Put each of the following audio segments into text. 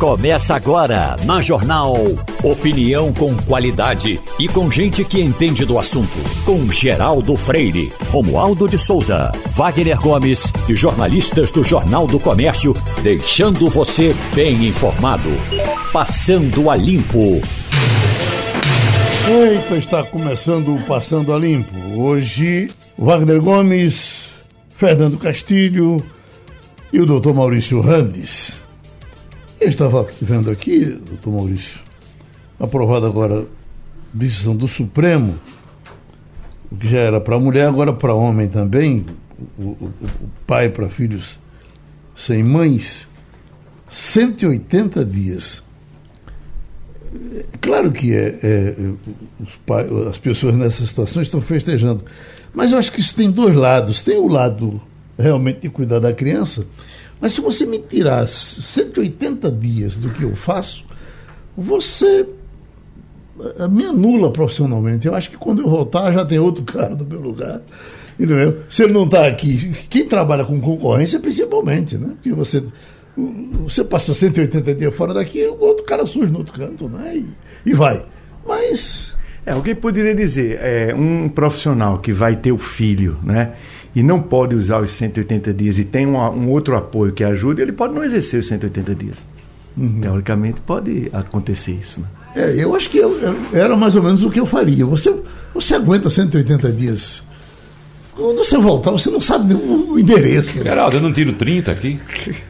Começa agora na Jornal. Opinião com qualidade e com gente que entende do assunto. Com Geraldo Freire, Romualdo de Souza, Wagner Gomes e jornalistas do Jornal do Comércio, deixando você bem informado. Passando a Limpo. Eita, está começando o Passando a Limpo. Hoje, Wagner Gomes, Fernando Castilho e o doutor Maurício Randes. Eu estava vendo aqui, doutor Maurício, aprovada agora decisão do Supremo, o que já era para mulher, agora para homem também, o, o, o pai para filhos sem mães, 180 dias. Claro que é, é pai, as pessoas nessa situação estão festejando, mas eu acho que isso tem dois lados. Tem o lado realmente de cuidar da criança, mas se você me tirar 180 dias do que eu faço, você eh, me anula profissionalmente. Eu acho que quando eu voltar já tem outro cara no meu lugar. Entendeu? Se ele não está aqui, quem trabalha com concorrência principalmente, né? Porque você, você passa 180 dias fora daqui, o outro cara surge no outro canto, né? E, e vai. Mas. É, alguém poderia dizer, é, um profissional que vai ter o filho, né? E não pode usar os 180 dias e tem um, um outro apoio que ajude, ele pode não exercer os 180 dias. Uhum. Teoricamente pode acontecer isso. Né? É, eu acho que eu, eu, era mais ou menos o que eu faria. Você, você aguenta 180 dias quando você voltar, você não sabe o endereço. Né? Geraldo, eu não tiro 30 aqui,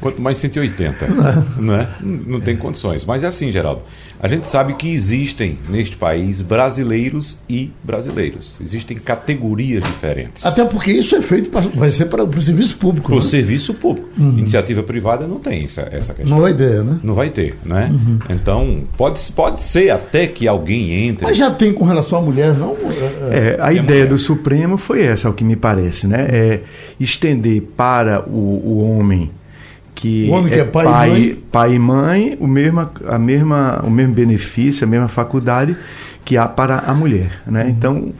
quanto mais 180. Não, não, é? não tem condições. Mas é assim, Geraldo. A gente sabe que existem neste país brasileiros e brasileiros. Existem categorias diferentes. Até porque isso é feito para, vai ser para, para o serviço público. Para o né? serviço público. Uhum. Iniciativa privada não tem essa, essa questão. Não vai ter, né? Não vai ter, né? Uhum. Então, pode, pode ser até que alguém entre. Mas já tem com relação à mulher, não? É, a ideia mulher. do Supremo foi essa, o que me parece, né? É estender para o, o homem que, o homem que é, é pai, pai, e mãe, pai e mãe o, mesmo, a mesma, o mesmo benefício, a mesma faculdade que há para a mulher. Né? Uhum. Então,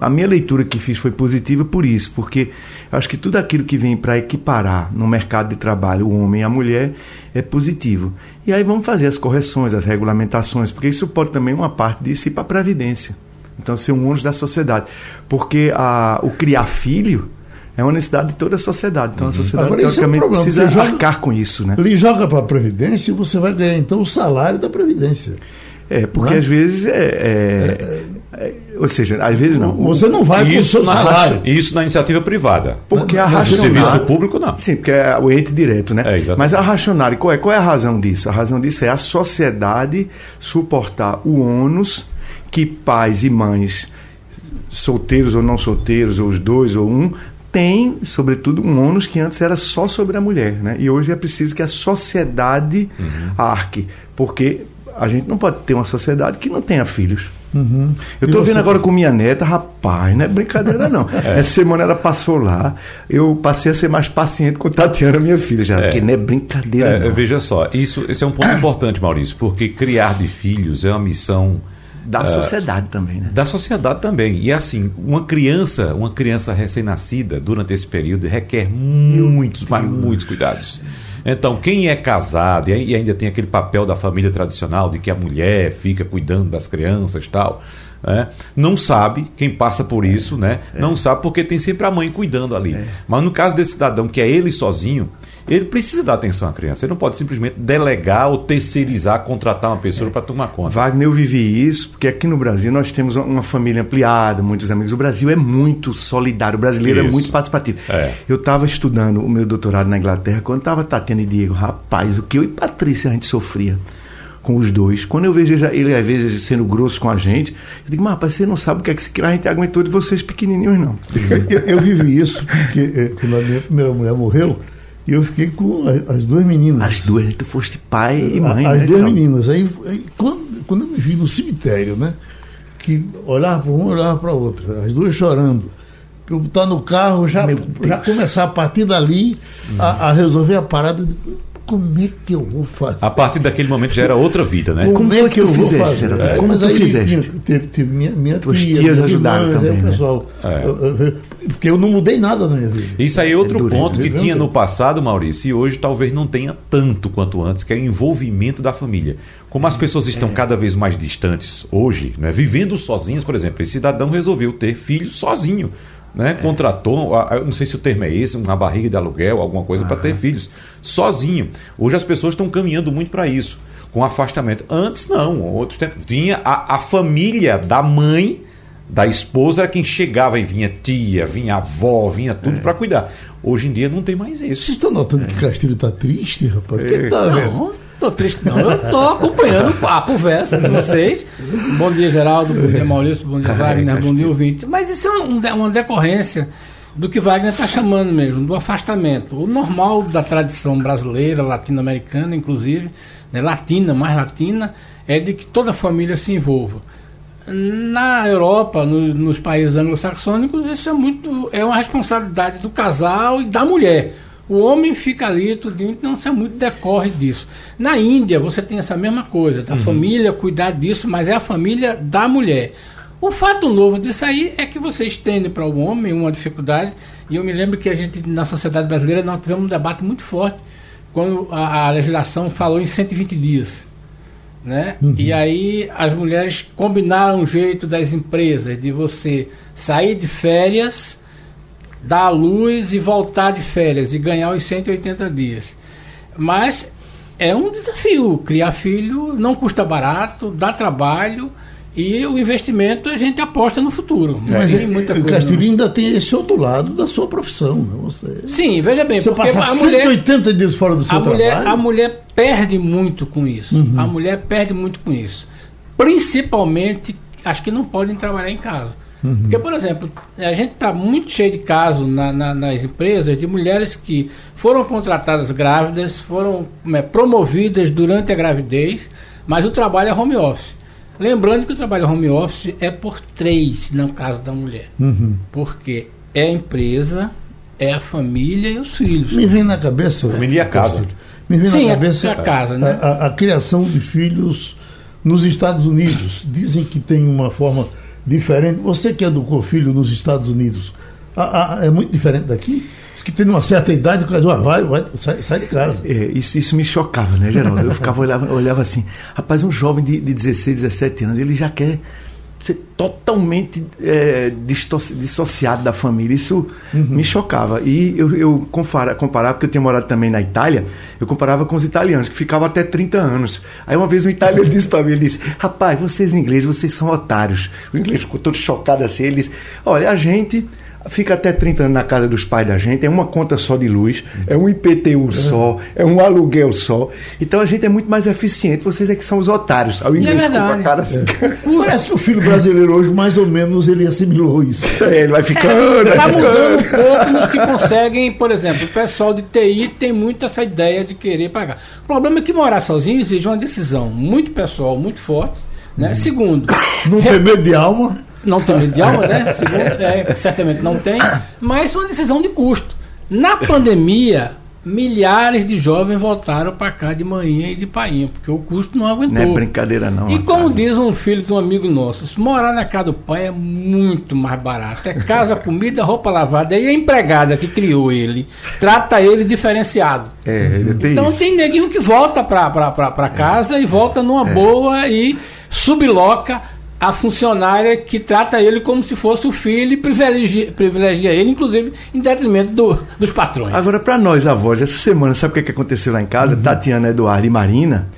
a minha leitura que fiz foi positiva por isso, porque eu acho que tudo aquilo que vem para equiparar no mercado de trabalho o homem e a mulher é positivo. E aí vamos fazer as correções, as regulamentações, porque isso pode também uma parte disso ir para a Previdência. Então, ser um ônus da sociedade. Porque a, o criar filho é uma necessidade de toda a sociedade. Então, a uhum. sociedade, Agora, teoricamente, é um precisa joga, arcar com isso. Né? Ele joga para a Previdência e você vai ganhar, então, o salário da Previdência. É, porque é? às vezes é, é, é, Ou seja, às vezes não. Você não vai isso com o seu salário. Isso na iniciativa privada. Porque a racionária. serviço público, não. Sim, porque é o ente direto, né? Mas a racionária, qual é, qual é a razão disso? A razão disso é a sociedade suportar o ônus que pais e mães solteiros ou não solteiros, ou os dois ou um, tem, sobretudo, um ônus que antes era só sobre a mulher, né? E hoje é preciso que a sociedade uhum. arque, porque a gente não pode ter uma sociedade que não tenha filhos. Uhum. Eu estou vendo agora com minha neta, rapaz, não é brincadeira não. é. Essa semana ela passou lá, eu passei a ser mais paciente com Tatiana, minha filha, já, é. porque não é brincadeira é, não. Veja só, isso, esse é um ponto importante, Maurício, porque criar de filhos é uma missão da uh, sociedade também, né? Da sociedade também. E assim, uma criança, uma criança recém-nascida durante esse período requer muitos, mas muitos cuidados. Então, quem é casado e ainda tem aquele papel da família tradicional de que a mulher fica cuidando das crianças e tal, né? não sabe, quem passa por isso, né? É. não sabe porque tem sempre a mãe cuidando ali. É. Mas no caso desse cidadão que é ele sozinho, ele precisa dar atenção à criança. Ele não pode simplesmente delegar ou terceirizar, contratar uma pessoa é. para tomar conta. Wagner, eu vivi isso, porque aqui no Brasil nós temos uma família ampliada, muitos amigos. O Brasil é muito solidário, o brasileiro é isso. é muito participativo. É. Eu estava estudando o meu doutorado na Inglaterra, quando estava Tatiana e Diego, rapaz, o que eu e Patrícia a gente sofria com os dois. Quando eu vejo ele, às vezes, sendo grosso com a gente, eu digo, mas rapaz, você não sabe o que é que a gente aguentou de vocês pequenininhos, não. Eu, eu vivi isso, porque eh, quando a minha primeira mulher morreu, e eu fiquei com as duas meninas. As duas, tu foste pai e mãe, As né, duas meninas. Aí, aí, quando, quando eu me vi no cemitério, né? Que olhava para uma, olhava para outra, as duas chorando. Eu botar no carro, já, já começar a partir dali a, a resolver a parada. De, como é que eu vou fazer? A partir daquele momento já era outra vida, né? Como, como é que eu fizeste, vou fazer? É, como tu fizeste? Teve, teve minha, minha Tuas tia, tias ajudaram irmãs, também, né? pessoal. É. Eu, eu, porque eu não mudei nada na minha vida. Isso aí é outro é ponto que tinha no passado, Maurício, e hoje talvez não tenha tanto quanto antes, que é o envolvimento da família. Como as pessoas estão é. cada vez mais distantes hoje, né, vivendo sozinhas, por exemplo, esse cidadão resolveu ter filho sozinho né? É. Contratou, não sei se o termo é esse, uma barriga de aluguel, alguma coisa para ter filhos, sozinho. Hoje as pessoas estão caminhando muito para isso, com afastamento. Antes não, outros tempos vinha a, a família da mãe da esposa era quem chegava e vinha tia, vinha avó, vinha tudo é. para cuidar. Hoje em dia não tem mais isso. Vocês estão notando é. que Castilho está triste, rapaz? É. que tá vendo? Tô triste, não. Eu tô acompanhando a conversa de vocês. Bom dia, Geraldo. Bom dia, Maurício. Bom dia, Wagner. Bom dia, ouvinte. Mas isso é um, uma decorrência do que Wagner está chamando mesmo, do afastamento. O normal da tradição brasileira, latino-americana, inclusive, né, latina, mais latina, é de que toda a família se envolva. Na Europa, no, nos países anglo-saxônicos, isso é muito é uma responsabilidade do casal e da mulher. O homem fica ali tudinho, não se muito decorre disso. Na Índia, você tem essa mesma coisa, da uhum. família cuidar disso, mas é a família da mulher. O fato novo disso aí é que você estende para o homem uma dificuldade, e eu me lembro que a gente, na sociedade brasileira, nós tivemos um debate muito forte quando a, a legislação falou em 120 dias. Né? Uhum. E aí as mulheres combinaram o jeito das empresas de você sair de férias dar à luz e voltar de férias e ganhar os 180 dias. Mas é um desafio. Criar filho não custa barato, dá trabalho. E o investimento a gente aposta no futuro. Mas tem muita coisa, o Castilho ainda tem esse outro lado da sua profissão. Né? Você, Sim, veja bem. Você passar a 180 mulher, dias fora do seu a trabalho. Mulher, a mulher perde muito com isso. Uhum. A mulher perde muito com isso. Principalmente, acho que não podem trabalhar em casa. Uhum. Porque, por exemplo, a gente está muito cheio de casos na, na, nas empresas de mulheres que foram contratadas grávidas, foram é, promovidas durante a gravidez, mas o trabalho é home office. Lembrando que o trabalho home office é por três no caso da mulher. Uhum. Porque é a empresa, é a família e os filhos. Me vem na cabeça. A família e a casa. Me vem Sim, na cabeça é a, casa, né? a, a, a criação de filhos nos Estados Unidos. Dizem que tem uma forma diferente. Você que educou filho nos Estados Unidos, a, a, é muito diferente daqui? Diz que tem uma certa idade, o cara vai, vai sai, sai de casa. É, isso, isso me chocava, né, Geraldo? Eu ficava, olhava, olhava assim, rapaz, um jovem de, de 16, 17 anos, ele já quer ser totalmente é, dissociado da família. Isso uhum. me chocava. E eu, eu compara, comparava, porque eu tinha morado também na Itália, eu comparava com os italianos, que ficavam até 30 anos. Aí uma vez um italiano disse para mim, ele disse, rapaz, vocês ingleses, vocês são otários. O inglês ficou todo chocado assim, ele disse, olha, a gente fica até 30 anos na casa dos pais da gente, é uma conta só de luz, é um IPTU só, é um aluguel só. Então a gente é muito mais eficiente, vocês é que são os otários. Aí o inglês é verdade. cara assim. É. Parece que o filho brasileiro hoje, mais ou menos, ele assimilou isso. É, ele vai ficando. Está mudando um pouco nos que conseguem, por exemplo, o pessoal de TI tem muito essa ideia de querer pagar. O problema é que morar sozinho exige uma decisão muito pessoal, muito forte. Né? Hum. Segundo, não ter medo de alma não tem medo de alma, né? Segundo, é, certamente não tem, mas uma decisão de custo. Na pandemia, milhares de jovens voltaram para cá de manhã e de painha, porque o custo não aguentou. Não é brincadeira, não. E como casa. diz um filho de um amigo nosso, morar na casa do pai é muito mais barato. É casa, comida, roupa lavada. E a empregada que criou ele trata ele diferenciado. É, ele tem então isso. tem neguinho que volta para casa é. e volta numa é. boa e subloca a funcionária que trata ele como se fosse o filho e privilegia, privilegia ele, inclusive em detrimento do, dos patrões. Agora, para nós avós, essa semana, sabe o que, que aconteceu lá em casa? Uhum. Tatiana, Eduardo e Marina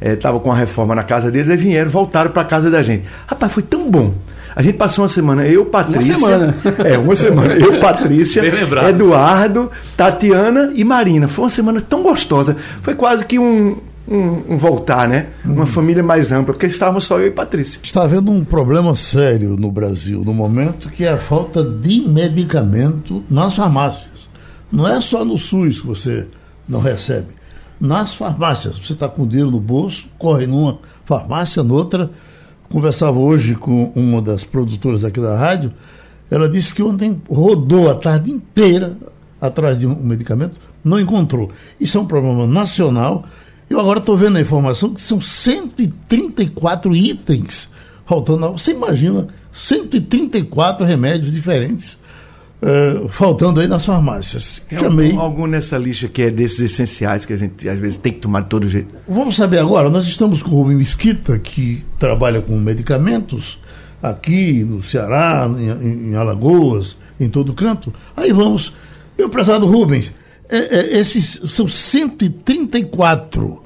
estavam eh, com a reforma na casa deles, aí vieram, voltaram para casa da gente. Rapaz, foi tão bom. A gente passou uma semana, eu, Patrícia. Uma semana. É, uma semana. Eu, Patrícia, Eduardo, Tatiana e Marina. Foi uma semana tão gostosa. Foi quase que um, um, um voltar, né? Uhum. Uma família mais ampla, porque estávamos só eu e Patrícia. Está havendo um problema sério no Brasil no momento, que é a falta de medicamento nas farmácias. Não é só no SUS que você não recebe. Nas farmácias, você está com dinheiro no bolso, corre numa farmácia, noutra. Conversava hoje com uma das produtoras aqui da rádio, ela disse que ontem rodou a tarde inteira atrás de um medicamento, não encontrou. Isso é um problema nacional. Eu agora estou vendo a informação que são 134 itens faltando. Você imagina 134 remédios diferentes uh, faltando aí nas farmácias. Chamei. Algum, algum, nessa lista que é desses essenciais que a gente às vezes tem que tomar de todo jeito? Vamos saber agora. Nós estamos com o Rubem Mesquita, que trabalha com medicamentos aqui no Ceará, em, em Alagoas, em todo canto. Aí vamos. Meu prezado Rubens, é, é, esses são 134. Uh,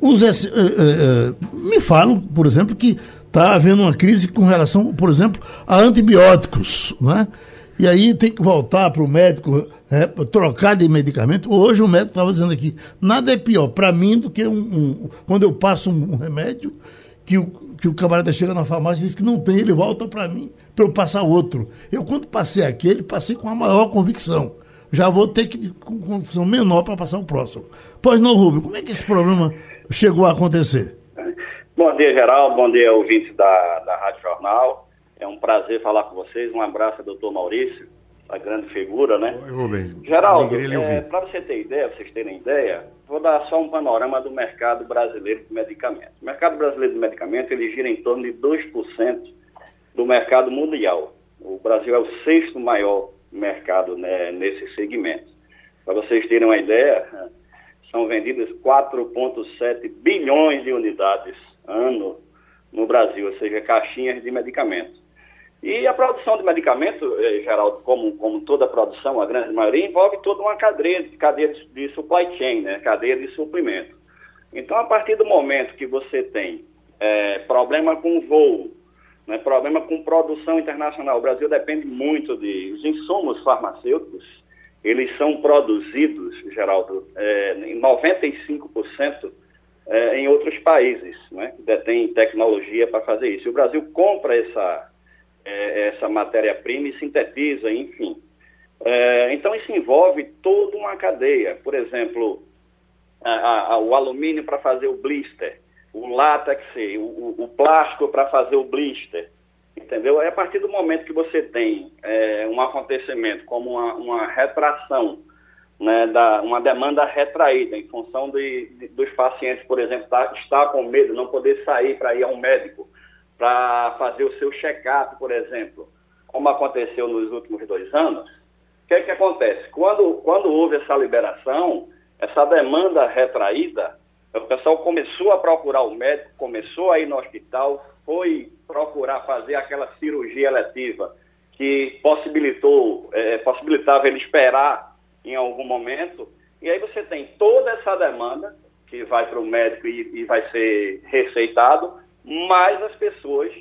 os, uh, uh, me falam, por exemplo, que está havendo uma crise com relação, por exemplo, a antibióticos. Né? E aí tem que voltar para o médico é, trocar de medicamento. Hoje o médico estava dizendo aqui, nada é pior para mim do que um, um, quando eu passo um remédio que o, que o camarada chega na farmácia e diz que não tem, ele volta para mim para eu passar outro. Eu, quando passei aquele, passei com a maior convicção. Já vou ter que com convicção menor para passar o próximo. Pois não, Rubio, como é que esse problema chegou a acontecer? Bom dia, Geraldo. Bom dia, ouvintes da, da Rádio Jornal. É um prazer falar com vocês. Um abraço, doutor Maurício, a grande figura, né? Oi, Rubens. Geraldo, é, para você ter ideia, vocês terem ideia, vou dar só um panorama do mercado brasileiro de medicamentos. O mercado brasileiro de medicamentos, ele gira em torno de 2% do mercado mundial. O Brasil é o sexto maior mercado né, nesse segmento. Para vocês terem uma ideia, são vendidas 4,7 bilhões de unidades ano no Brasil, ou seja, caixinhas de medicamentos. E a produção de medicamento, eh, Geraldo, como, como toda produção, a grande maioria, envolve toda uma cadeia, cadeia de, de supply chain, né? cadeia de suprimento. Então, a partir do momento que você tem é, problema com voo, né, problema com produção internacional, o Brasil depende muito de os insumos farmacêuticos, eles são produzidos, Geraldo, é, em 95% é, em outros países, né, que detêm tecnologia para fazer isso. E o Brasil compra essa é, essa matéria-prima e sintetiza, enfim. É, então, isso envolve toda uma cadeia. Por exemplo, a, a, o alumínio para fazer o blister, o látex, o, o plástico para fazer o blister. Entendeu? É a partir do momento que você tem é, um acontecimento como uma, uma retração, né, da, uma demanda retraída em função de, de dos pacientes, por exemplo, tá, estar com medo, não poder sair para ir a um médico, para fazer o seu check-up, por exemplo, como aconteceu nos últimos dois anos, o que, é que acontece? Quando, quando houve essa liberação, essa demanda retraída, o pessoal começou a procurar o médico, começou a ir no hospital, foi procurar fazer aquela cirurgia eletiva que possibilitou, é, possibilitava ele esperar em algum momento, e aí você tem toda essa demanda que vai para o médico e, e vai ser receitado, mas as pessoas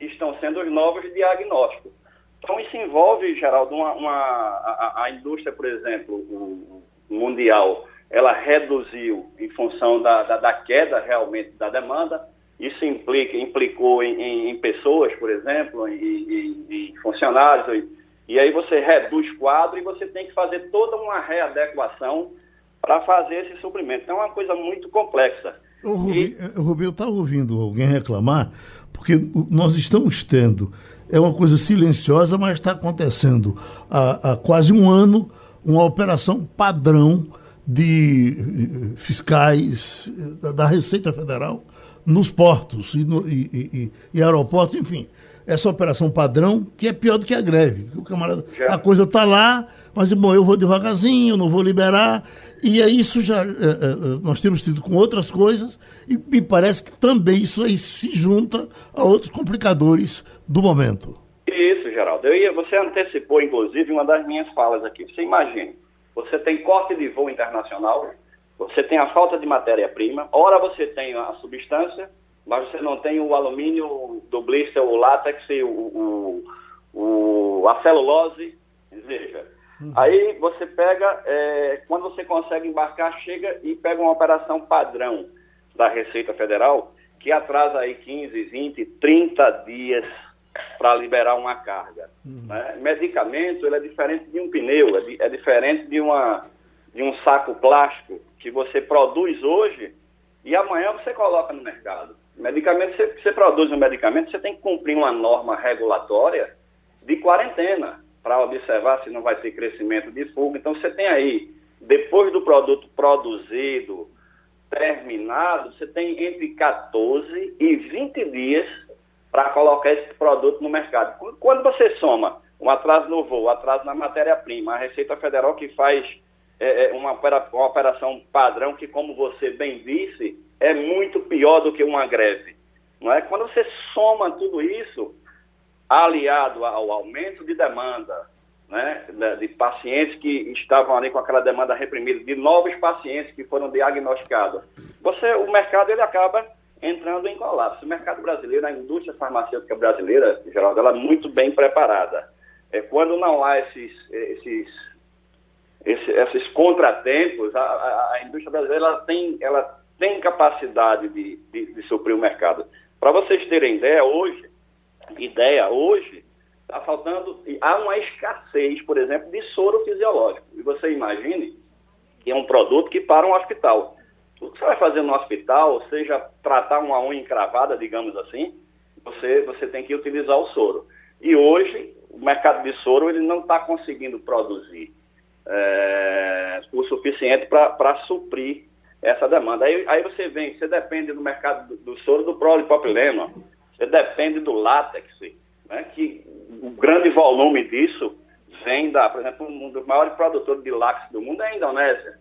estão sendo os novos diagnósticos. Então, isso envolve, Geraldo, uma, uma a, a, indústria, por exemplo, mundial, ela reduziu em função da, da, da, queda realmente da demanda. Isso implica, implicou em, em, em pessoas, por exemplo, em, em funcionários. E, e aí você reduz quadro e você tem que fazer toda uma readequação para fazer esse suprimento. Então, é uma coisa muito complexa. O Rubinho, e... Rubinho está ouvindo alguém reclamar, porque nós estamos tendo, é uma coisa silenciosa, mas está acontecendo há, há, quase um ano uma operação padrão de fiscais da Receita Federal nos portos e, no, e, e, e aeroportos, enfim essa operação padrão, que é pior do que a greve. O camarada, a coisa está lá, mas bom, eu vou devagarzinho, não vou liberar. E é isso já é, é, nós temos tido com outras coisas, e me parece que também isso aí se junta a outros complicadores do momento. Isso, Geraldo. Eu ia, você antecipou, inclusive, uma das minhas falas aqui. Você imagine, você tem corte de voo internacional, você tem a falta de matéria-prima, ora você tem a substância, mas você não tem o alumínio do blister, o látex, o, o, o a celulose, veja. Uhum. Aí você pega, é, quando você consegue embarcar, chega e pega uma operação padrão da Receita Federal, que atrasa aí 15, 20, 30 dias para liberar uma carga. Uhum. Né? Medicamento ele é diferente de um pneu, é, é diferente de, uma, de um saco plástico que você produz hoje e amanhã você coloca no mercado. Medicamento, você, você produz um medicamento, você tem que cumprir uma norma regulatória de quarentena. para observar se não vai ter crescimento de fuga. Então você tem aí, depois do produto produzido, terminado, você tem entre 14 e 20 dias para colocar esse produto no mercado. Quando você soma um atraso no voo, atraso na matéria-prima, a Receita Federal que faz é, é uma, uma operação padrão que, como você bem disse, é muito pior do que uma greve. Não é? Quando você soma tudo isso, aliado ao aumento de demanda, né, de pacientes que estavam ali com aquela demanda reprimida, de novos pacientes que foram diagnosticados, você, o mercado ele acaba entrando em colapso. O mercado brasileiro, a indústria farmacêutica brasileira, em geral, ela é muito bem preparada. É, quando não há esses, esses, esses, esses contratempos, a, a, a, indústria brasileira ela tem, ela tem capacidade de, de, de suprir o mercado. Para vocês terem ideia, hoje, ideia, hoje, está faltando, há uma escassez, por exemplo, de soro fisiológico. E você imagine que é um produto que para um hospital. O que você vai fazer no hospital, seja tratar uma unha encravada, digamos assim, você, você tem que utilizar o soro. E hoje, o mercado de soro ele não está conseguindo produzir é, o suficiente para suprir essa demanda. Aí, aí você vem, você depende do mercado do, do soro do polipropileno, você depende do látex, né, que o grande volume disso vem da, por exemplo, um dos maiores produtores de látex do mundo é a Indonésia.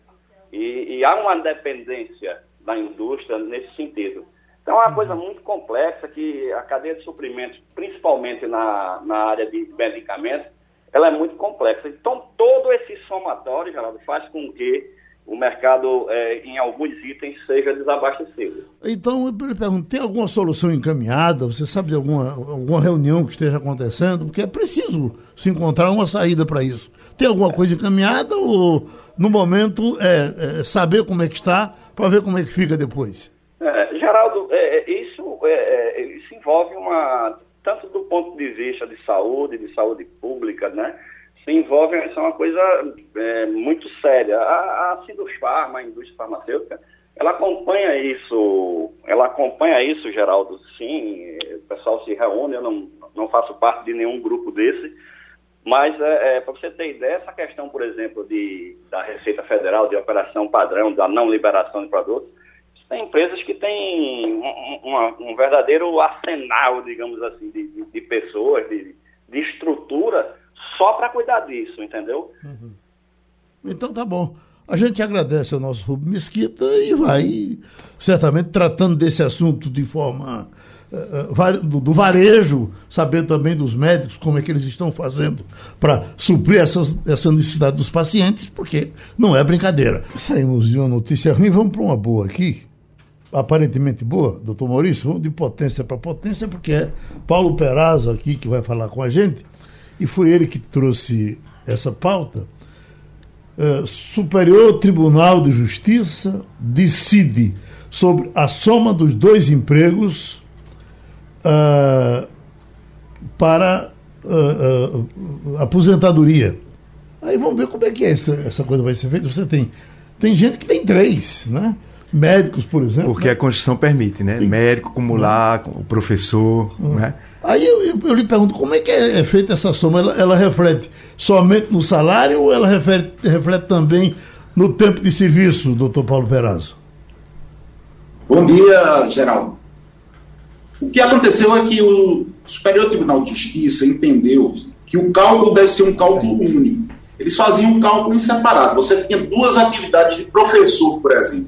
E, e há uma dependência da indústria nesse sentido. Então é uma coisa muito complexa que a cadeia de suprimentos, principalmente na, na área de medicamentos, ela é muito complexa. Então todo esse somatório, Geraldo, faz com que o mercado é, em alguns itens seja desabastecido. Então, eu lhe pergunto, tem alguma solução encaminhada? Você sabe de alguma, alguma reunião que esteja acontecendo? Porque é preciso se encontrar uma saída para isso. Tem alguma coisa encaminhada ou, no momento, é, é saber como é que está para ver como é que fica depois? É, Geraldo, é, é, isso, é, isso envolve uma, tanto do ponto de vista de saúde, de saúde pública, né? se envolvem, isso é uma coisa muito séria. A, a Sindusfarma, a indústria farmacêutica, ela acompanha isso, ela acompanha isso, Geraldo, sim, o pessoal se reúne, eu não, não faço parte de nenhum grupo desse, mas é, é para você ter ideia, essa questão, por exemplo, de, da Receita Federal, de operação padrão, da não liberação de produtos, tem empresas que têm um, um, um verdadeiro arsenal, digamos assim, de, de, de pessoas, de, de estrutura, só para cuidar disso, entendeu? Uhum. Então tá bom. A gente agradece ao nosso Rubens Mesquita e vai certamente tratando desse assunto de forma do, do, varejo, saber também dos médicos como é que eles estão fazendo para suprir essas, essa necessidade dos pacientes, porque não é brincadeira. Saímos de uma notícia ruim, vamos para uma boa aqui. Aparentemente boa, doutor Maurício, vamos de potência para potência, porque é Paulo Perazzo aqui que vai falar com a gente e foi ele que trouxe essa pauta. Uh, Superior Tribunal de Justiça decide sobre a soma dos dois empregos uh, para uh, aposentadoria. Aí vamos ver como é que é essa, essa coisa vai ser feita. Você tem, tem gente que tem três, né? Médicos, por exemplo. Porque né? a Constituição permite, né? Tem... Médico, acumular, o professor, uhum. né? Aí eu, eu, eu, lhe pergunto, como é que é, é feita essa soma? Ela, ela, reflete somente no salário ou ela reflete, reflete também no tempo de serviço, doutor Paulo Perazzo? Bom dia, Geraldo. O que aconteceu é que o Superior Tribunal de Justiça entendeu que o cálculo deve ser um cálculo único. Eles faziam um cálculo em separado. Você tinha duas atividades de professor, por exemplo.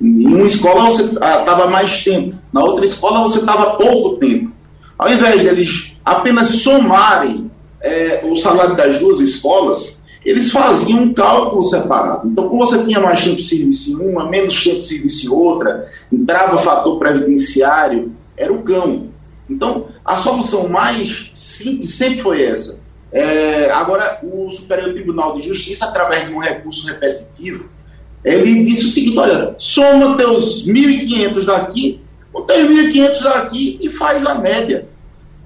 Em uma escola você estava mais tempo, na outra escola você estava pouco tempo. Ao invés de eles apenas somarem é, o salário das duas escolas, eles faziam um cálculo separado. Então, como você tinha mais tempo de serviço em uma, menos tempo de serviço em outra, entrava o fator previdenciário, era o cão. Então, a solução mais simples sempre foi essa. É, agora, o Superior Tribunal de Justiça, através de um recurso repetitivo, ele disse o seguinte: olha, soma teus 1.500 daqui tem 1.500 aqui e faz a média.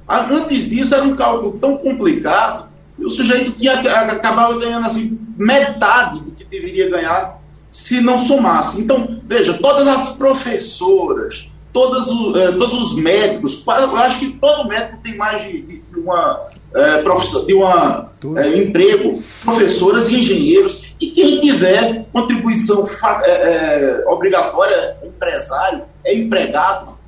Antes disso era um cálculo tão complicado que o sujeito tinha acabava ganhando assim metade do que deveria ganhar se não somasse. Então, veja, todas as professoras, todas eh, todos os médicos, eu acho que todo médico tem mais de, de uma, é, de uma é, emprego, professoras e engenheiros, e quem tiver contribuição é, obrigatória, empresário, é empregado,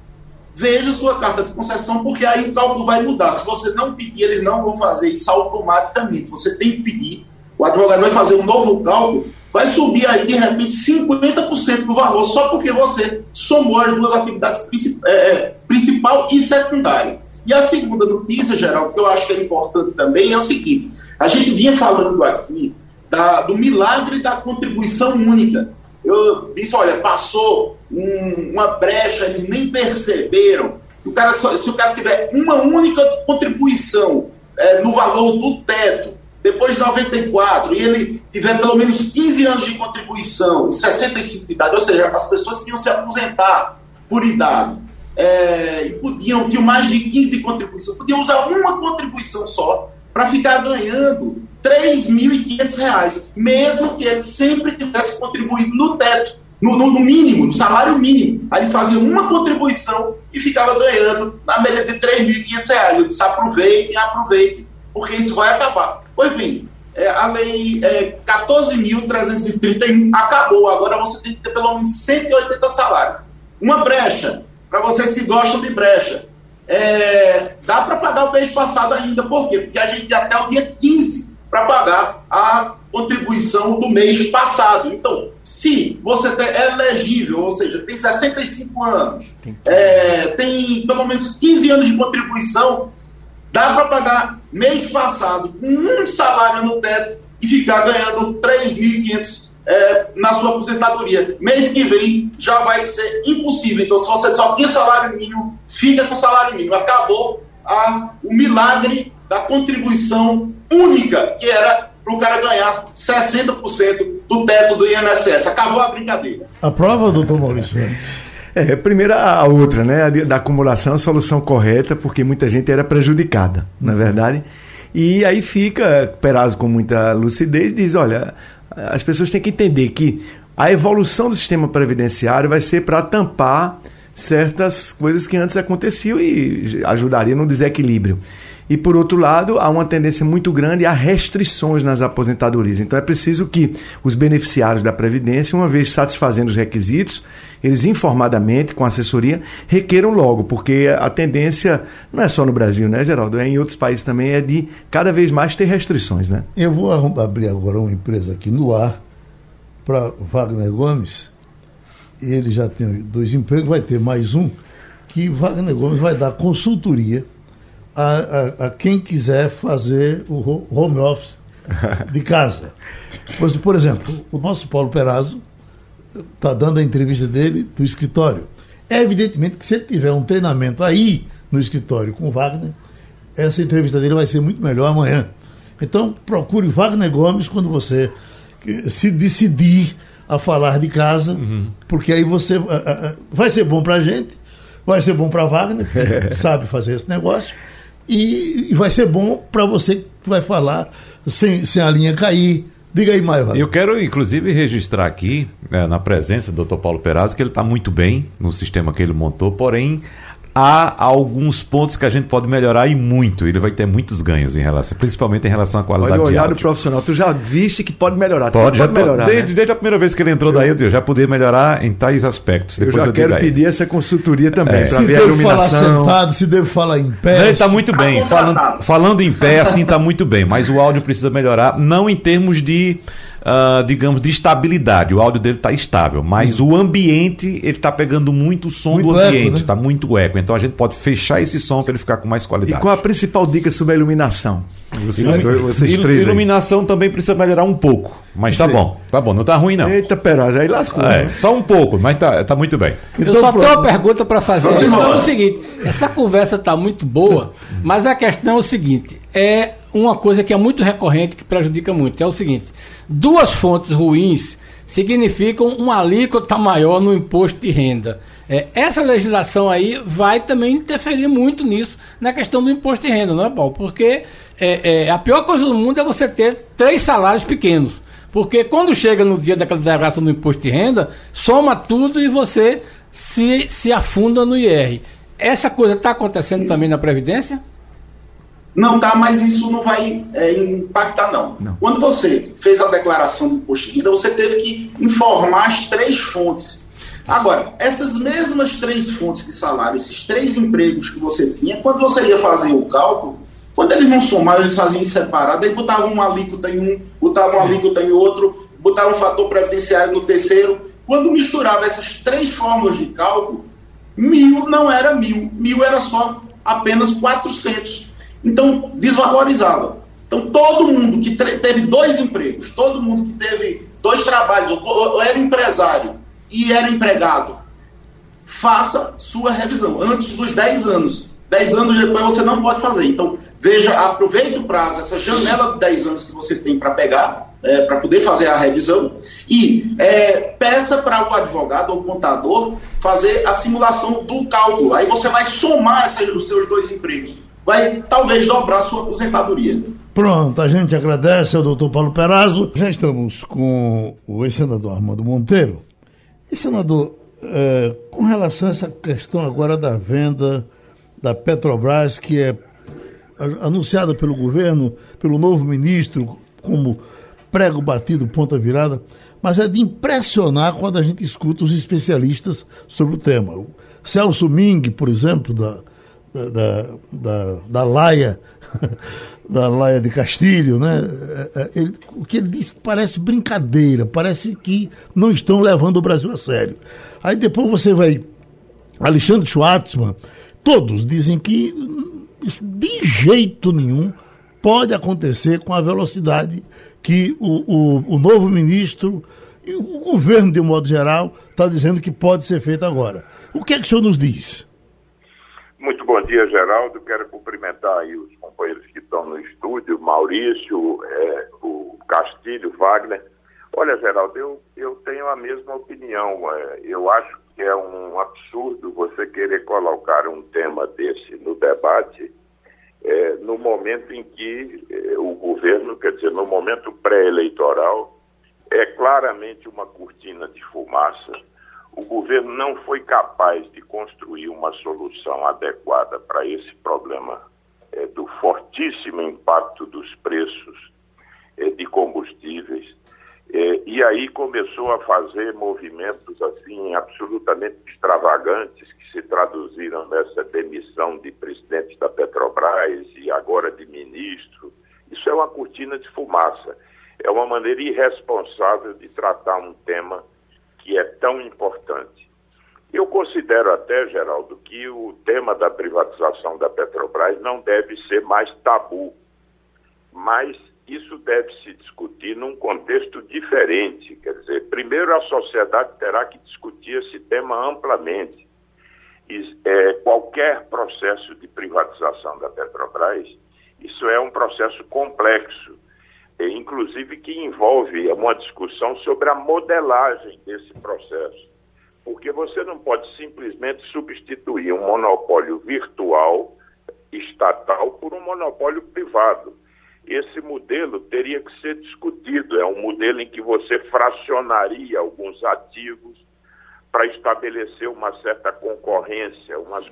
veja sua carta de concessão, porque aí o cálculo vai mudar. Se você não pedir, eles não vão fazer isso automaticamente. Você tem que pedir, o advogado vai fazer um novo cálculo, vai subir aí de repente 50% do valor, só porque você somou as duas atividades é, é, principal e secundária. E a segunda notícia, Geraldo, que eu acho que é importante também, é o seguinte: a gente vinha falando aqui da, do milagre da contribuição única. Eu disse, olha, passou um, uma brecha, eles nem perceberam. Que o cara, se o cara tiver uma única contribuição é, no valor do teto, depois de 94, e ele tiver pelo menos 15 anos de contribuição, 65 de idade, ou seja, as pessoas que iam se aposentar por idade, é, e podiam, tinham mais de 15 de contribuição, podiam usar uma contribuição só para ficar ganhando R$ 3.500, mesmo que ele sempre tivesse contribuído no teto, no, no, no, mínimo, no salário mínimo. Aí ele fazia uma contribuição e ficava ganhando na média de R$ 3.500. Eu disse, aproveitem, aproveitem, porque isso vai acabar. Pois bem, é, a lei é, 14.331 acabou, agora você tem que ter pelo menos 180 salários. Uma brecha, para vocês que gostam de brecha. É, dá para pagar o mês passado ainda, por quê? Porque a gente tem até o dia 15 para pagar a contribuição do mês passado. Então, se você é elegível, ou seja, tem 65 anos, é, tem pelo menos 15 anos de contribuição, dá para pagar mês passado um salário no teto e ficar ganhando 3.500 é, na sua aposentadoria. Mês que vem já vai ser impossível. Então, se você só tinha salário mínimo, fica com salário mínimo. Acabou a, o milagre da contribuição única, que era para o cara ganhar 60% do teto do INSS. Acabou a brincadeira. A prova, doutor Maurício? É, primeiro a outra, né? A da acumulação, a solução correta, porque muita gente era prejudicada, na é verdade. E aí fica, Perazzo com muita lucidez, diz, olha, as pessoas têm que entender que a evolução do sistema previdenciário vai ser para tampar certas coisas que antes aconteciam e ajudaria no desequilíbrio. E, por outro lado, há uma tendência muito grande a restrições nas aposentadorias. Então, é preciso que os beneficiários da Previdência, uma vez satisfazendo os requisitos, eles informadamente, com assessoria, requeram logo, porque a tendência, não é só no Brasil, né, Geraldo? É em outros países também, é de cada vez mais ter restrições, né? Eu vou abrir agora uma empresa aqui no ar para Wagner Gomes. Ele já tem dois empregos, vai ter mais um, que Wagner Gomes vai dar consultoria a, a, a quem quiser fazer o home office de casa. Pois, por exemplo, o nosso Paulo Perazzo está dando a entrevista dele do escritório. É evidentemente que se ele tiver um treinamento aí no escritório com o Wagner, essa entrevista dele vai ser muito melhor amanhã. Então, procure Wagner Gomes quando você se decidir a falar de casa, uhum. porque aí você vai ser bom para a gente, vai ser bom para Wagner, que sabe fazer esse negócio, e, e vai ser bom para você que vai falar sem, sem a linha cair. Diga aí, Maio. Eu quero, inclusive, registrar aqui, né, na presença do Dr. Paulo Perazzo, que ele está muito bem no sistema que ele montou, porém há alguns pontos que a gente pode melhorar e muito. Ele vai ter muitos ganhos em relação, principalmente em relação à qualidade Olha, olhar do profissional, tu já viste que pode melhorar. Pode, pode melhorar. Desde, né? desde, a primeira vez que ele entrou eu, daí, eu já poder melhorar em tais aspectos. Depois eu já eu quero pedir essa consultoria também, é. para ver a iluminação. falar sentado, se deve falar em pé. Ele está muito bem. Falando, falando em pé, assim, está muito bem. Mas o áudio precisa melhorar, não em termos de uh, digamos, de estabilidade. O áudio dele está estável, mas o ambiente, ele está pegando muito o som muito do ambiente, está né? Tá muito eco. Então a gente pode fechar esse som para ele ficar com mais qualidade. E qual a principal dica sobre a iluminação? Vocês, Ilumi vocês três Iluminação aí. também precisa melhorar um pouco, mas tá bom, tá bom, não tá ruim não. Eita, Peraz, aí lascou. É, né? Só um pouco, mas tá, tá muito bem. Então, Eu só tenho uma pergunta para fazer. É o seguinte, essa conversa tá muito boa, mas a questão é o seguinte, é uma coisa que é muito recorrente, que prejudica muito, é o seguinte, Duas fontes ruins significam uma alíquota maior no imposto de renda. É, essa legislação aí vai também interferir muito nisso, na questão do imposto de renda, não é, Paulo? Porque é, é, a pior coisa do mundo é você ter três salários pequenos. Porque quando chega no dia daquela declaração do imposto de renda, soma tudo e você se, se afunda no IR. Essa coisa está acontecendo também na Previdência? Não tá, mas isso não vai é, impactar, não. não. Quando você fez a declaração do imposto de renda, você teve que informar as três fontes. Agora, essas mesmas três fontes de salário, esses três empregos que você tinha, quando você ia fazer o cálculo, quando eles não somavam, eles faziam separado, aí botavam uma alíquota em um, botavam uma alíquota em outro, botavam um fator previdenciário no terceiro. Quando misturava essas três fórmulas de cálculo, mil não era mil, mil era só apenas 400. Então, desvalorizava. Então, todo mundo que teve dois empregos, todo mundo que teve dois trabalhos, ou, ou era empresário e era empregado, faça sua revisão antes dos 10 anos. 10 anos depois você não pode fazer. Então, veja, aproveite o prazo, essa janela de 10 anos que você tem para pegar, é, para poder fazer a revisão, e é, peça para o advogado ou contador fazer a simulação do cálculo. Aí você vai somar os seus dois empregos vai talvez dobrar sua aposentadoria. Pronto, a gente agradece ao doutor Paulo Perazzo. Já estamos com o ex-senador Armando Monteiro. E, senador, é, com relação a essa questão agora da venda da Petrobras, que é anunciada pelo governo, pelo novo ministro, como prego batido, ponta virada, mas é de impressionar quando a gente escuta os especialistas sobre o tema. O Celso Ming, por exemplo, da, da, da, da Laia, da Laia de Castilho, né? É, é, ele, o que ele disse parece brincadeira, parece que não estão levando o Brasil a sério. Aí depois você vai, Alexandre Schwartzman, todos dizem que isso de jeito nenhum pode acontecer com a velocidade que o, o, o novo ministro e o governo, de um modo geral, está dizendo que pode ser feito agora. O que é que o senhor nos diz? Muito bom dia, Geraldo. Quero cumprimentar aí os companheiros que estão no estúdio, Maurício, é, o Castilho, Wagner. Olha, Geraldo, eu, eu tenho a mesma opinião. É, eu acho que é um absurdo você querer colocar um tema desse no debate é, no momento em que é, o governo, quer dizer, no momento pré-eleitoral, é claramente uma cortina de fumaça o governo não foi capaz de construir uma solução adequada para esse problema é, do fortíssimo impacto dos preços é, de combustíveis. É, e aí começou a fazer movimentos assim absolutamente extravagantes que se traduziram nessa demissão de presidente da Petrobras e agora de ministro. Isso é uma cortina de fumaça. É uma maneira irresponsável de tratar um tema que é tão importante. Eu considero até, Geraldo, que o tema da privatização da Petrobras não deve ser mais tabu, mas isso deve se discutir num contexto diferente. Quer dizer, primeiro a sociedade terá que discutir esse tema amplamente. E, é, qualquer processo de privatização da Petrobras, isso é um processo complexo inclusive que envolve uma discussão sobre a modelagem desse processo. Porque você não pode simplesmente substituir um monopólio virtual estatal por um monopólio privado. Esse modelo teria que ser discutido. É um modelo em que você fracionaria alguns ativos para estabelecer uma certa concorrência, umas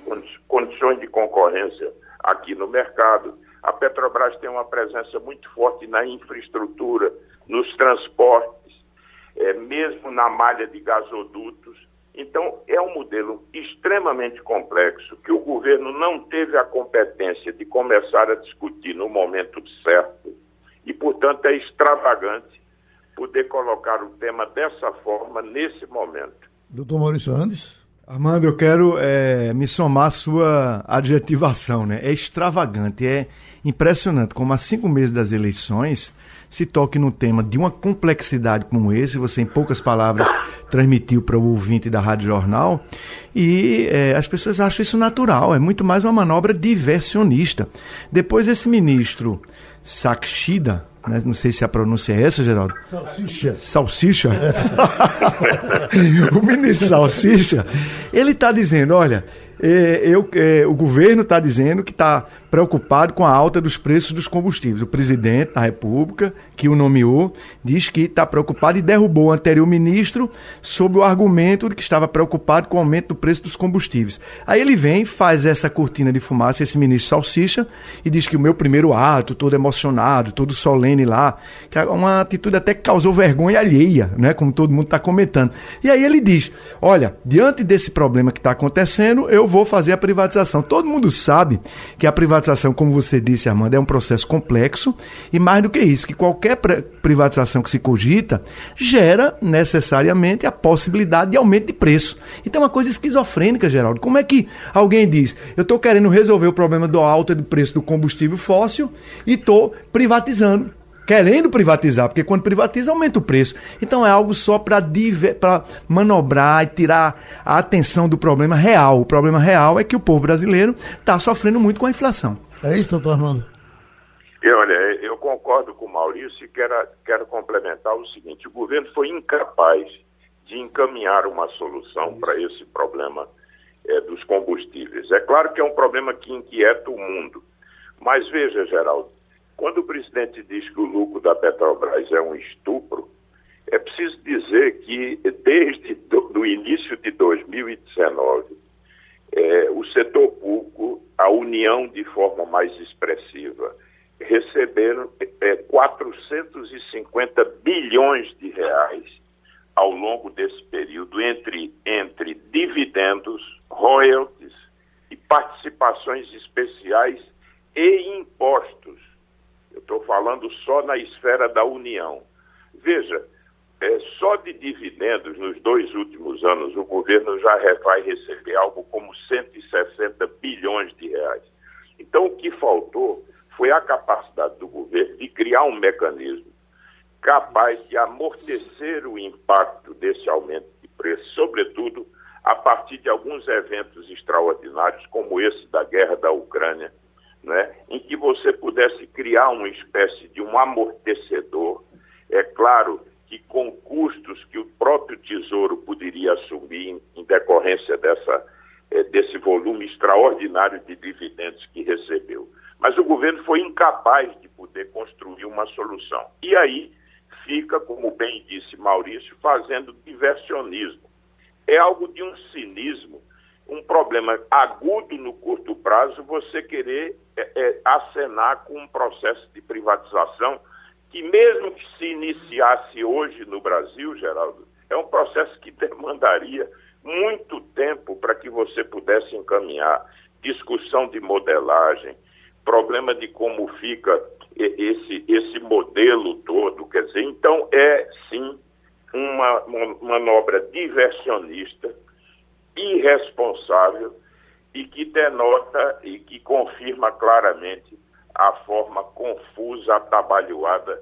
condições de concorrência aqui no mercado a Petrobras tem uma presença muito forte na infraestrutura, nos transportes, é, mesmo na malha de gasodutos. Então, é um modelo extremamente complexo que o governo não teve a competência de começar a discutir no momento certo e, portanto, é extravagante poder colocar o tema dessa forma nesse momento. Doutor Maurício Andes? Armando, eu quero é, me somar à sua adjetivação, né? É extravagante, é impressionante como há cinco meses das eleições se toque no tema de uma complexidade como esse, você em poucas palavras transmitiu para o ouvinte da Rádio Jornal, e é, as pessoas acham isso natural, é muito mais uma manobra diversionista. Depois esse ministro Sakshida, né? não sei se a pronúncia é essa, Geraldo. Salsicha. Salsicha? o ministro Salsicha, ele está dizendo, olha, é, eu, é, o governo está dizendo que está preocupado com a alta dos preços dos combustíveis. O presidente da República, que o nomeou, diz que está preocupado e derrubou o anterior ministro sob o argumento de que estava preocupado com o aumento do preço dos combustíveis. Aí ele vem, faz essa cortina de fumaça, esse ministro Salsicha, e diz que o meu primeiro ato, todo emocionado, todo solene lá, que é uma atitude até que causou vergonha alheia, né? como todo mundo está comentando. E aí ele diz: olha, diante desse problema que está acontecendo, eu vou fazer a privatização. Todo mundo sabe que a privatização privatização, como você disse, Armando, é um processo complexo e mais do que isso, que qualquer privatização que se cogita gera necessariamente a possibilidade de aumento de preço. Então é uma coisa esquizofrênica, Geraldo. Como é que alguém diz, eu estou querendo resolver o problema do alto do preço do combustível fóssil e estou privatizando? Querendo privatizar, porque quando privatiza aumenta o preço. Então é algo só para manobrar e tirar a atenção do problema real. O problema real é que o povo brasileiro está sofrendo muito com a inflação. É isso, doutor Armando? E, olha, eu concordo com o Maurício e quero, quero complementar o seguinte: o governo foi incapaz de encaminhar uma solução para esse problema é, dos combustíveis. É claro que é um problema que inquieta o mundo. Mas veja, Geraldo, quando o presidente diz que o lucro da Petrobras é um estupro, é preciso dizer que desde do, início de 2019, é, o setor público, a União de forma mais expressiva, receberam é, 450 bilhões de reais ao longo desse período, entre, entre dividendos, royalties e participações especiais e impostos eu estou falando só na esfera da União. Veja, é, só de dividendos nos dois últimos anos o governo já vai receber algo como 160 bilhões de reais. Então o que faltou foi a capacidade do governo de criar um mecanismo capaz de amortecer o impacto desse aumento de preço, sobretudo a partir de alguns eventos extraordinários, como esse da guerra da Ucrânia, né, em que você pudesse criar uma espécie de um amortecedor. É claro que com custos que o próprio Tesouro poderia assumir em, decorrência dessa, é, desse volume extraordinário de dividendos que recebeu. Mas o governo foi incapaz de poder construir uma solução. E aí fica, como bem disse Maurício, fazendo diversionismo. É algo de um cinismo um problema agudo no curto prazo você querer é, é, acenar com um processo de privatização que, mesmo que se iniciasse hoje no Brasil, Geraldo, é um processo que demandaria muito tempo para que você pudesse encaminhar discussão de modelagem, problema de como fica esse, esse modelo todo. Quer dizer, então é sim uma, uma manobra diversionista irresponsável e que denota e que confirma claramente a forma confusa, atabalhoada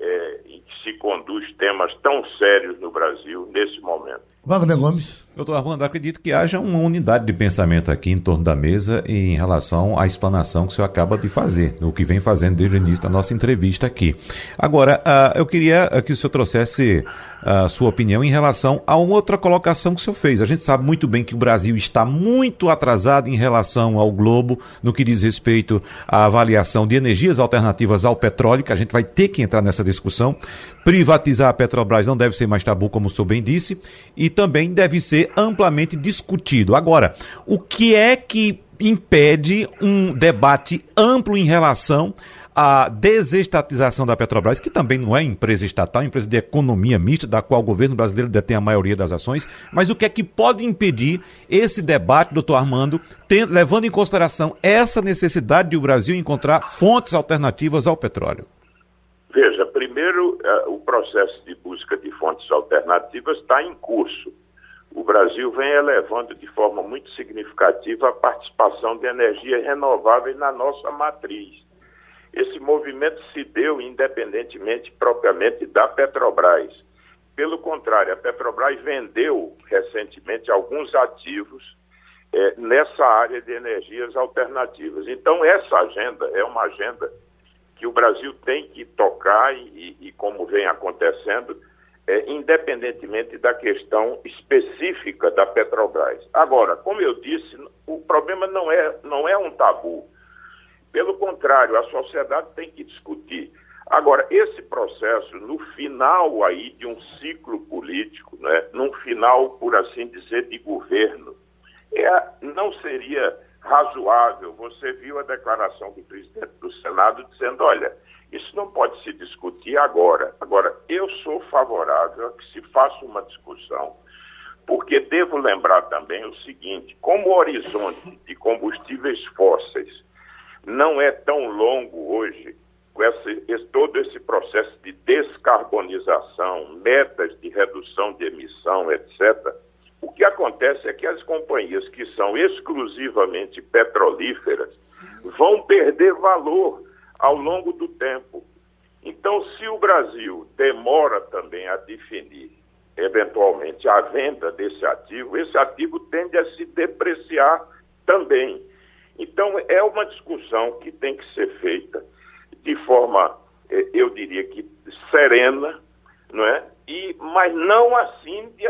é, em que se conduz temas tão sérios no Brasil nesse momento. Wagner Gomes. Doutor Armando, acredito que haja uma unidade de pensamento aqui em torno da mesa em relação à explanação que o senhor acaba de fazer, o que vem fazendo desde o início da nossa entrevista aqui. Agora, uh, eu queria que o senhor trouxesse a sua opinião em relação a uma outra colocação que o senhor fez. A gente sabe muito bem que o Brasil está muito atrasado em relação ao globo no que diz respeito à avaliação de energias alternativas ao petróleo, que a gente vai ter que entrar nessa discussão. Privatizar a Petrobras não deve ser mais tabu, como o senhor bem disse, e também deve ser amplamente discutido. Agora, o que é que impede um debate amplo em relação a desestatização da Petrobras, que também não é empresa estatal, é empresa de economia mista, da qual o governo brasileiro detém a maioria das ações, mas o que é que pode impedir esse debate, doutor Armando, tem, levando em consideração essa necessidade de o Brasil encontrar fontes alternativas ao petróleo? Veja, primeiro, uh, o processo de busca de fontes alternativas está em curso. O Brasil vem elevando de forma muito significativa a participação de energia renovável na nossa matriz. Esse movimento se deu independentemente propriamente da Petrobras. Pelo contrário, a Petrobras vendeu recentemente alguns ativos é, nessa área de energias alternativas. Então, essa agenda é uma agenda que o Brasil tem que tocar e, e como vem acontecendo, é, independentemente da questão específica da Petrobras. Agora, como eu disse, o problema não é, não é um tabu Pelo contrário, a sociedade tem que discutir. Agora, esse processo, no final aí de um ciclo político, né, num final, por assim dizer, de governo, é, não seria razoável. Você viu a declaração do presidente do Senado dizendo: olha, isso não pode se discutir agora. Agora, eu sou favorável a que se faça uma discussão, porque devo lembrar também o seguinte: como o horizonte de combustíveis fósseis não é tão longo hoje, com esse, todo esse processo de descarbonização, metas de redução de emissão, etc., o que acontece é que as companhias que são exclusivamente petrolíferas vão perder valor ao longo do tempo. Então, se o Brasil demora também a definir, eventualmente, a venda desse ativo, esse ativo tende a se depreciar também. Então, é uma discussão que tem que ser feita de forma, eh, eu diria que serena, não é? E, mas não assim de,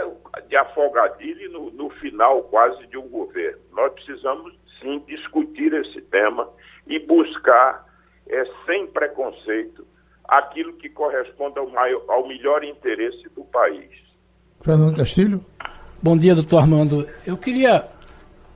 de afogadilho no, no final quase de um governo. Nós precisamos sim discutir esse tema e buscar é, sem preconceito, aquilo que corresponde ao, maior, ao melhor interesse do país. Fernando Castilho. Bom dia, doutor Armando. Eu queria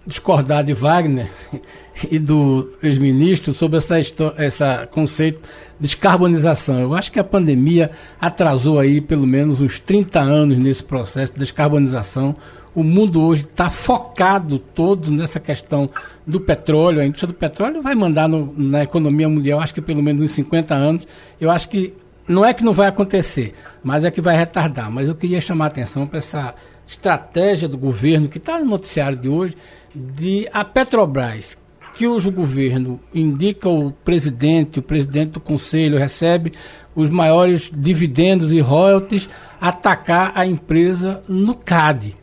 discordar de Wagner e do ex-ministro sobre essa, essa conceito de descarbonização. Eu acho que a pandemia atrasou aí pelo menos uns 30 anos nesse processo de descarbonização o mundo hoje está focado todo nessa questão do petróleo. A indústria do petróleo vai mandar no, na economia mundial, acho que pelo menos uns 50 anos. Eu acho que não é que não vai acontecer, mas é que vai retardar. Mas eu queria chamar a atenção para essa estratégia do governo, que está no noticiário de hoje, de a Petrobras, que o governo indica o presidente, o presidente do conselho recebe os maiores dividendos e royalties, atacar a empresa no CAD.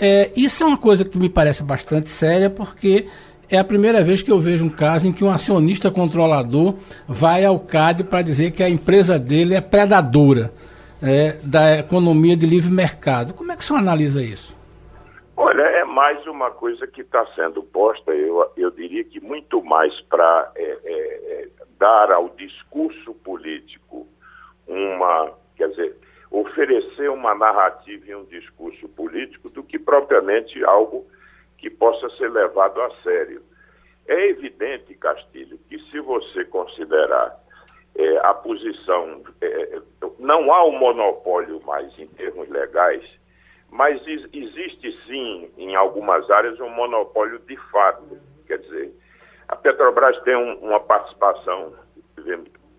É, isso é uma coisa que me parece bastante séria, porque é a primeira vez que eu vejo um caso em que um acionista controlador vai ao CAD para dizer que a empresa dele é predadora é, da economia de livre mercado. Como é que o senhor analisa isso? Olha, é mais uma coisa que está sendo posta, eu, eu diria que muito mais para é, é, é, dar ao discurso político uma, oferecer uma narrativa e um discurso político do que propriamente algo que possa ser levado a sério. É evidente, Castilho, que se você considerar é, a posição, é, não há um monopólio mais em termos legais, mas existe sim, em algumas áreas, um monopólio de fato. Quer dizer, a Petrobras tem um, uma participação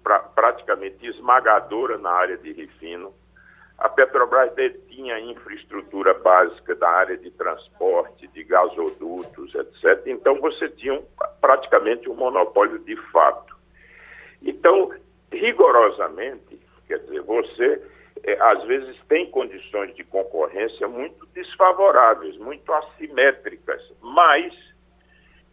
pra, praticamente esmagadora na área de refino, a Petrobras detinha infraestrutura básica da área de transporte, de gasodutos, etc. Então você tinha um, praticamente um monopólio de fato. Então, rigorosamente, quer dizer, você é, às vezes tem condições de concorrência muito desfavoráveis, muito assimétricas, mas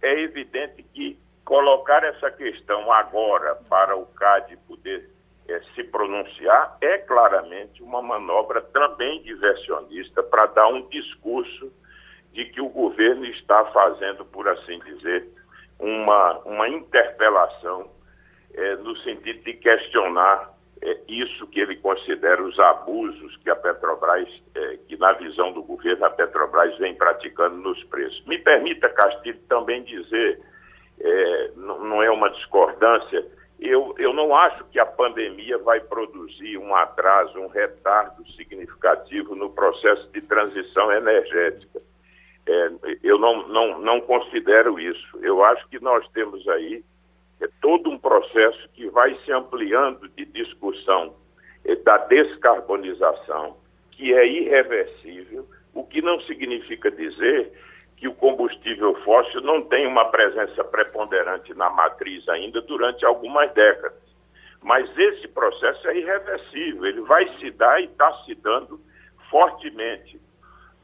é evidente que colocar essa questão agora para o CAD poder é, se pronunciar é claramente uma manobra também diversionista para dar um discurso de que o governo está fazendo, por assim dizer, uma, uma interpelação é, no sentido de questionar é, isso que ele considera os abusos que a Petrobras, é, que na visão do governo a Petrobras vem praticando nos preços. Me permita, Castilho, também dizer, é, não, não é uma discordância, eu, eu não acho que a pandemia vai produzir um atraso, um retardo significativo no processo de transição energética. É, eu não, não, não considero isso. Eu acho que nós temos aí é, todo um processo que vai se ampliando de discussão é, da descarbonização, que é irreversível, o que não significa dizer que o combustível fóssil não tem uma presença preponderante na matriz ainda durante algumas décadas. Mas esse processo é irreversível, ele vai se dar e está se dando fortemente.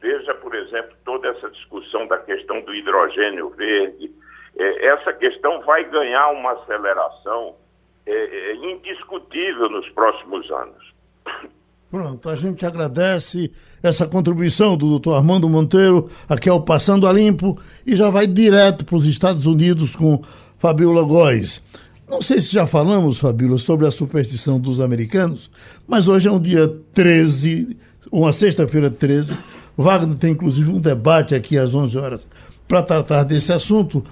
Veja, por exemplo, toda essa discussão da questão do hidrogênio verde. É, essa questão vai ganhar uma aceleração é, é, indiscutível nos próximos anos. Pronto, a gente agradece essa contribuição do doutor Armando Monteiro, aqui ao Passando a Limpo, e já vai direto para os Estados Unidos com Fabiola Góes. Não sei se já falamos, Fabiola, sobre a superstição dos americanos, mas hoje é um dia 13, uma sexta-feira 13. Wagner tem inclusive um debate aqui às 11 horas para tratar desse assunto.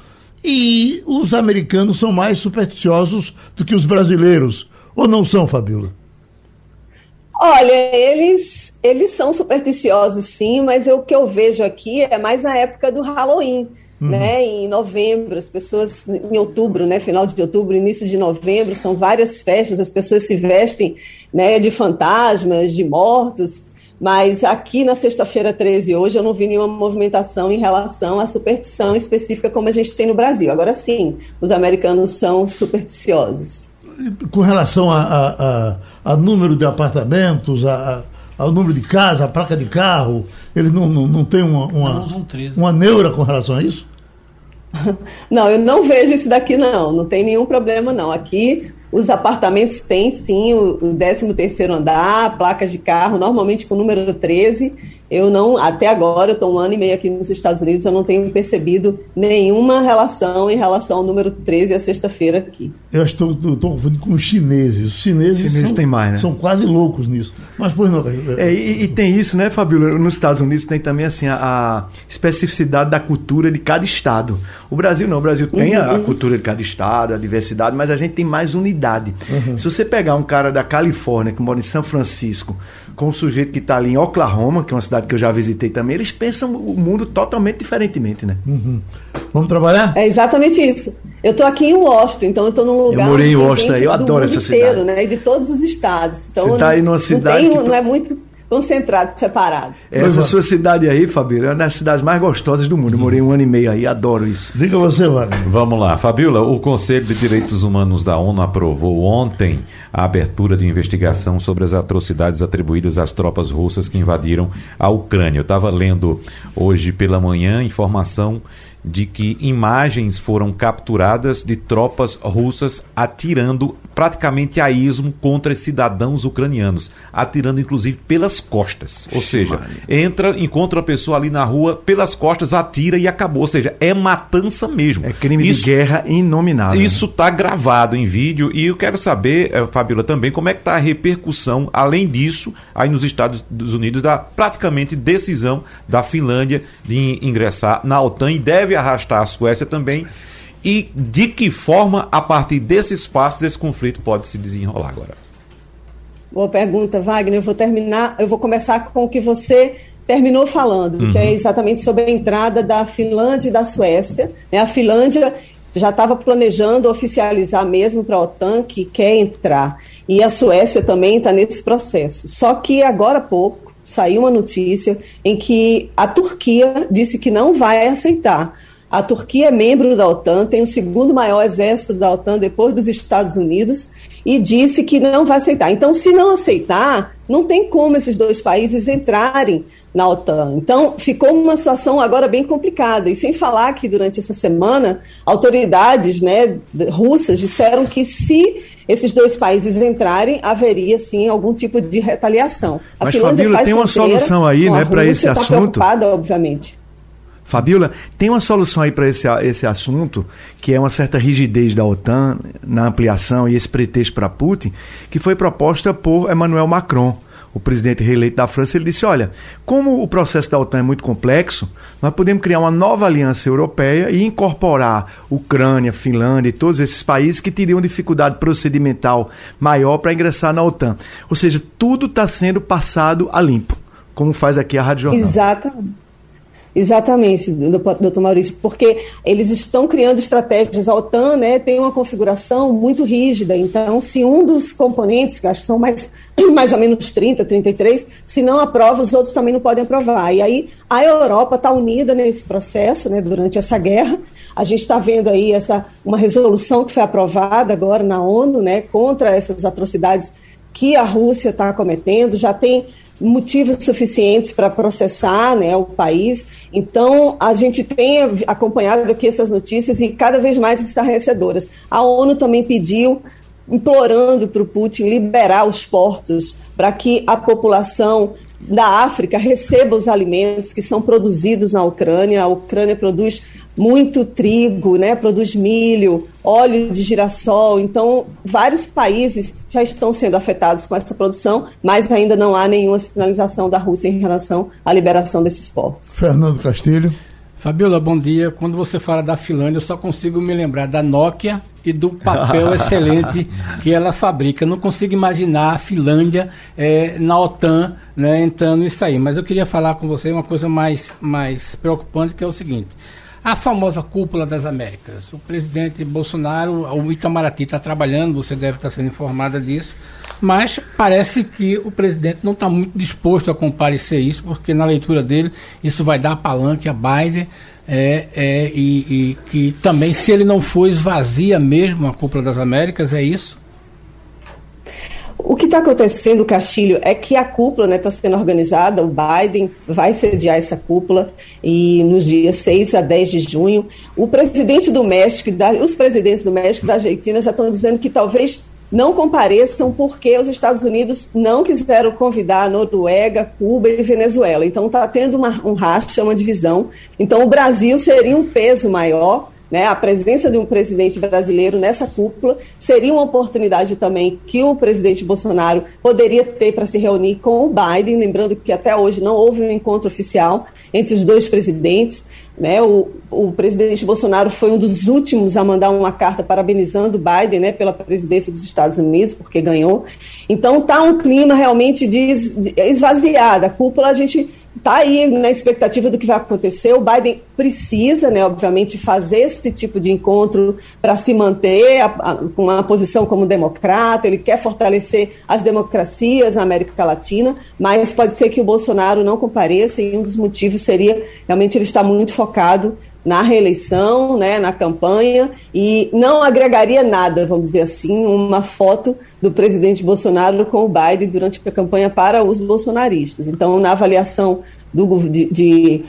E os americanos são mais supersticiosos do que os brasileiros. Ou não são, Fabiola? Olha, eles, eles são supersticiosos sim, mas o que eu vejo aqui é mais na época do Halloween. Uhum. Né, em novembro, as pessoas, em outubro, né, final de outubro, início de novembro, são várias festas, as pessoas se vestem né, de fantasmas, de mortos, mas aqui na sexta-feira 13, hoje, eu não vi nenhuma movimentação em relação à superstição específica como a gente tem no Brasil. Agora sim, os americanos são supersticiosos. Com relação a, a, a, a número de apartamentos, a, ao número de casa, a placa de carro, ele não, não, não tem uma, uma, uma neura com relação a isso? Não, eu não vejo isso daqui, não. Não tem nenhum problema, não. Aqui os apartamentos têm sim o, o 13 terceiro andar, placas de carro, normalmente com o número 13, eu não, até agora, eu estou um ano e meio aqui nos Estados Unidos, eu não tenho percebido nenhuma relação em relação ao número 13 a sexta-feira aqui. Eu estou confundindo com os chineses. Os chineses, chineses são, tem mais, né? são quase loucos nisso. Mas, pois não. É, e, e, tem isso, né, Fabíola? Nos Estados Unidos tem também assim, a, a, especificidade da cultura de cada estado. O Brasil não, o Brasil tem uhum. a, a, cultura de cada estado, a diversidade, mas a gente tem mais unidade. Uhum. Se você pegar um cara da Califórnia que mora em São Francisco, com um sujeito que está ali em Oklahoma, que é uma cidade que eu já visitei também, eles pensam o mundo totalmente diferentemente, né? Uhum. Vamos trabalhar? É exatamente isso. Eu estou aqui em Washington, então eu estou num lugar. Eu morei em Washington, eu adoro essa inteiro, cidade. Né, e de todos os estados. Então, Você está aí numa cidade. Não, tem, que... não é muito concentrado, separado. Essa sua cidade aí, Fabíola, é uma das cidades mais gostosas do mundo. Eu morei um ano e meio aí, adoro isso. Diga você, Wagner. Vamos lá. Fabíola, o Conselho de Direitos Humanos da ONU aprovou ontem a abertura de investigação sobre as atrocidades atribuídas às tropas russas que invadiram a Ucrânia. Eu estava lendo hoje pela manhã informação de que imagens foram capturadas de tropas russas atirando praticamente a ismo contra cidadãos ucranianos, atirando inclusive pelas costas. Ou seja, entra, encontra a pessoa ali na rua pelas costas, atira e acabou. Ou seja, é matança mesmo. É crime isso, de guerra inominável. Isso está gravado em vídeo e eu quero saber, eh, Fabíola, também como é que está a repercussão, além disso, aí nos Estados Unidos, da praticamente decisão da Finlândia de ingressar na OTAN e deve arrastar a Suécia também e de que forma, a partir desse espaço, esse conflito pode se desenrolar agora? Boa pergunta, Wagner. Eu vou terminar, eu vou começar com o que você terminou falando, uhum. que é uhum. exatamente sobre a entrada da Finlândia e da Suécia. Né? A Finlândia já estava planejando oficializar mesmo para a OTAN que quer entrar. E a Suécia também está nesse processo. Só que agora há pouco saiu uma notícia em que a Turquia disse que não vai aceitar a Turquia é membro da OTAN, tem o segundo maior exército da OTAN depois dos Estados Unidos e disse que não vai aceitar. Então, se não aceitar, não tem como esses dois países entrarem na OTAN. Então, ficou uma situação agora bem complicada. E sem falar que durante essa semana, autoridades né, russas disseram que se esses dois países entrarem, haveria sim algum tipo de retaliação. A Mas, Finlândia Fabíola, tem uma solução aí, né, para esse tá assunto? preocupada, obviamente. Fabiola, tem uma solução aí para esse, esse assunto, que é uma certa rigidez da OTAN na ampliação e esse pretexto para Putin, que foi proposta por Emmanuel Macron, o presidente reeleito da França. Ele disse: olha, como o processo da OTAN é muito complexo, nós podemos criar uma nova aliança europeia e incorporar Ucrânia, Finlândia e todos esses países que teriam dificuldade procedimental maior para ingressar na OTAN. Ou seja, tudo está sendo passado a limpo, como faz aqui a Rádio Jornal. Exatamente. Exatamente, doutor Maurício, porque eles estão criando estratégias. A OTAN né, tem uma configuração muito rígida, então, se um dos componentes, que acho que são mais, mais ou menos 30, 33, se não aprova, os outros também não podem aprovar. E aí a Europa está unida nesse processo, né, durante essa guerra. A gente está vendo aí essa, uma resolução que foi aprovada agora na ONU né, contra essas atrocidades que a Rússia está cometendo. Já tem motivos suficientes para processar né, o país. Então, a gente tem acompanhado aqui essas notícias e cada vez mais estarrecedoras. A ONU também pediu, implorando para o Putin liberar os portos para que a população da África receba os alimentos que são produzidos na Ucrânia. A Ucrânia produz muito trigo, né, produz milho, óleo de girassol. Então, vários países já estão sendo afetados com essa produção, mas ainda não há nenhuma sinalização da Rússia em relação à liberação desses portos. Fernando Castilho. Fabiola, bom dia. Quando você fala da Finlândia, eu só consigo me lembrar da Nokia e do papel excelente que ela fabrica. Não consigo imaginar a Finlândia é, na OTAN né, entrando nisso aí. Mas eu queria falar com você uma coisa mais, mais preocupante, que é o seguinte. A famosa cúpula das Américas. O presidente Bolsonaro, o Itamaraty está trabalhando, você deve estar sendo informada disso, mas parece que o presidente não está muito disposto a comparecer isso, porque na leitura dele isso vai dar palanque a Biden é, é, e, e, que também, se ele não for, esvazia mesmo a cúpula das Américas, é isso? O que está acontecendo, Castilho, é que a cúpula está né, sendo organizada, o Biden vai sediar essa cúpula e nos dias 6 a 10 de junho. O presidente do México, da, os presidentes do México e da Argentina já estão dizendo que talvez não compareçam porque os Estados Unidos não quiseram convidar a Noruega, Cuba e Venezuela. Então está tendo uma, um racha, uma divisão. Então o Brasil seria um peso maior né, a presença de um presidente brasileiro nessa cúpula seria uma oportunidade também que o presidente Bolsonaro poderia ter para se reunir com o Biden, lembrando que até hoje não houve um encontro oficial entre os dois presidentes. Né, o, o presidente Bolsonaro foi um dos últimos a mandar uma carta parabenizando Biden né, pela presidência dos Estados Unidos, porque ganhou. Então está um clima realmente de, de esvaziado. A cúpula a gente está aí na expectativa do que vai acontecer. O Biden precisa, né, obviamente, fazer esse tipo de encontro para se manter com uma posição como democrata. Ele quer fortalecer as democracias na América Latina, mas pode ser que o Bolsonaro não compareça e um dos motivos seria realmente ele estar muito focado na reeleição, né, na campanha, e não agregaria nada, vamos dizer assim, uma foto do presidente Bolsonaro com o Biden durante a campanha para os bolsonaristas. Então, na avaliação do, de, de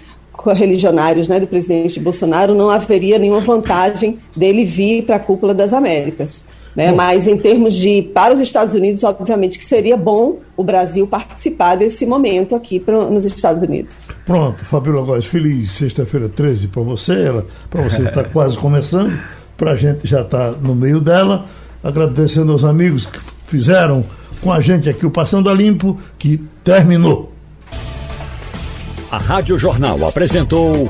religionários né, do presidente Bolsonaro, não haveria nenhuma vantagem dele vir para a cúpula das Américas. Né? Mas em termos de para os Estados Unidos, obviamente que seria bom o Brasil participar desse momento aqui pra, nos Estados Unidos. Pronto, Fabíola Góes, feliz sexta-feira 13 para você, para você está quase começando, para a gente já está no meio dela, agradecendo aos amigos que fizeram com a gente aqui o Passando a Limpo, que terminou. A Rádio Jornal apresentou